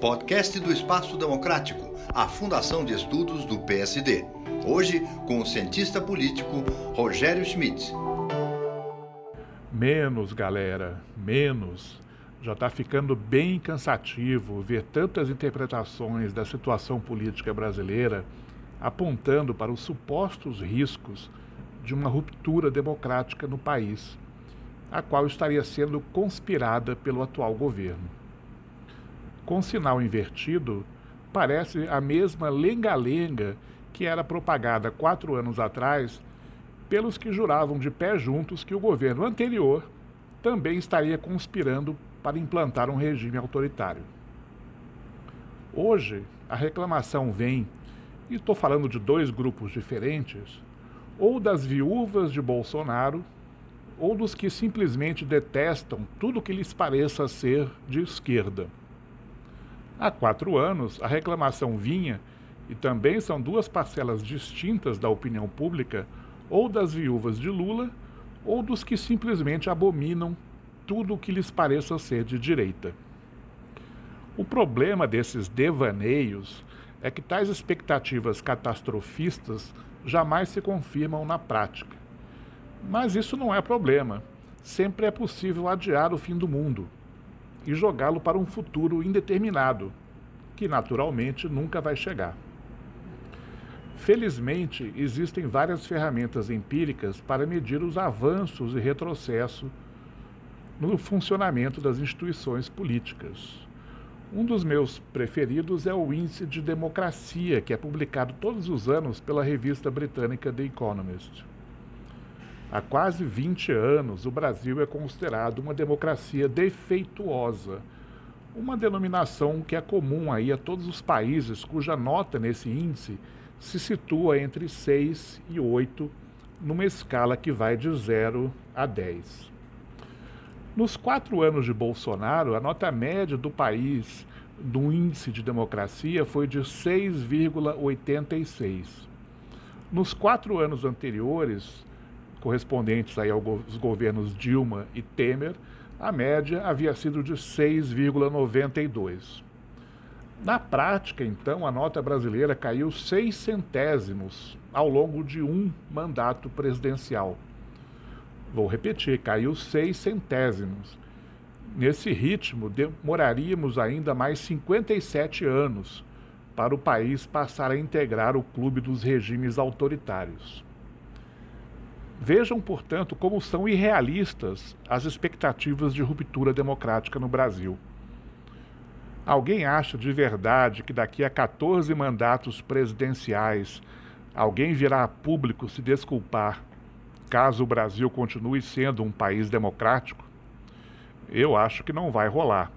podcast do Espaço Democrático, a Fundação de Estudos do PSD. Hoje, com o cientista político Rogério Schmidt. Menos, galera, menos. Já está ficando bem cansativo ver tantas interpretações da situação política brasileira apontando para os supostos riscos de uma ruptura democrática no país, a qual estaria sendo conspirada pelo atual governo. Com sinal invertido, parece a mesma lenga-lenga que era propagada quatro anos atrás pelos que juravam de pé juntos que o governo anterior também estaria conspirando para implantar um regime autoritário. Hoje, a reclamação vem e estou falando de dois grupos diferentes, ou das viúvas de Bolsonaro, ou dos que simplesmente detestam tudo que lhes pareça ser de esquerda. Há quatro anos, a reclamação vinha, e também são duas parcelas distintas da opinião pública, ou das viúvas de Lula, ou dos que simplesmente abominam tudo o que lhes pareça ser de direita. O problema desses devaneios é que tais expectativas catastrofistas jamais se confirmam na prática. Mas isso não é problema. Sempre é possível adiar o fim do mundo e jogá-lo para um futuro indeterminado, que naturalmente nunca vai chegar. Felizmente, existem várias ferramentas empíricas para medir os avanços e retrocesso no funcionamento das instituições políticas. Um dos meus preferidos é o Índice de Democracia, que é publicado todos os anos pela revista britânica The Economist. Há quase 20 anos, o Brasil é considerado uma democracia defeituosa, uma denominação que é comum aí a todos os países cuja nota nesse índice se situa entre 6 e 8, numa escala que vai de 0 a 10. Nos quatro anos de Bolsonaro, a nota média do país do índice de democracia foi de 6,86. Nos quatro anos anteriores, correspondentes aí aos governos Dilma e Temer, a média havia sido de 6,92. Na prática, então, a nota brasileira caiu seis centésimos ao longo de um mandato presidencial. Vou repetir, caiu seis centésimos. Nesse ritmo, demoraríamos ainda mais 57 anos para o país passar a integrar o clube dos regimes autoritários. Vejam, portanto, como são irrealistas as expectativas de ruptura democrática no Brasil. Alguém acha de verdade que daqui a 14 mandatos presidenciais alguém virá a público se desculpar caso o Brasil continue sendo um país democrático? Eu acho que não vai rolar.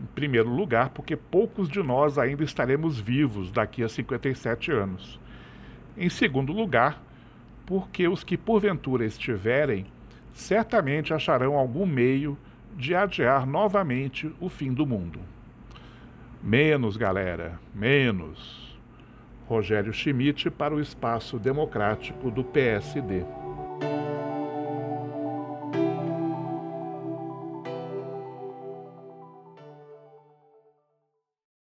Em primeiro lugar, porque poucos de nós ainda estaremos vivos daqui a 57 anos. Em segundo lugar, porque os que porventura estiverem certamente acharão algum meio de adiar novamente o fim do mundo. Menos, galera, menos. Rogério Schmidt para o Espaço Democrático do PSD.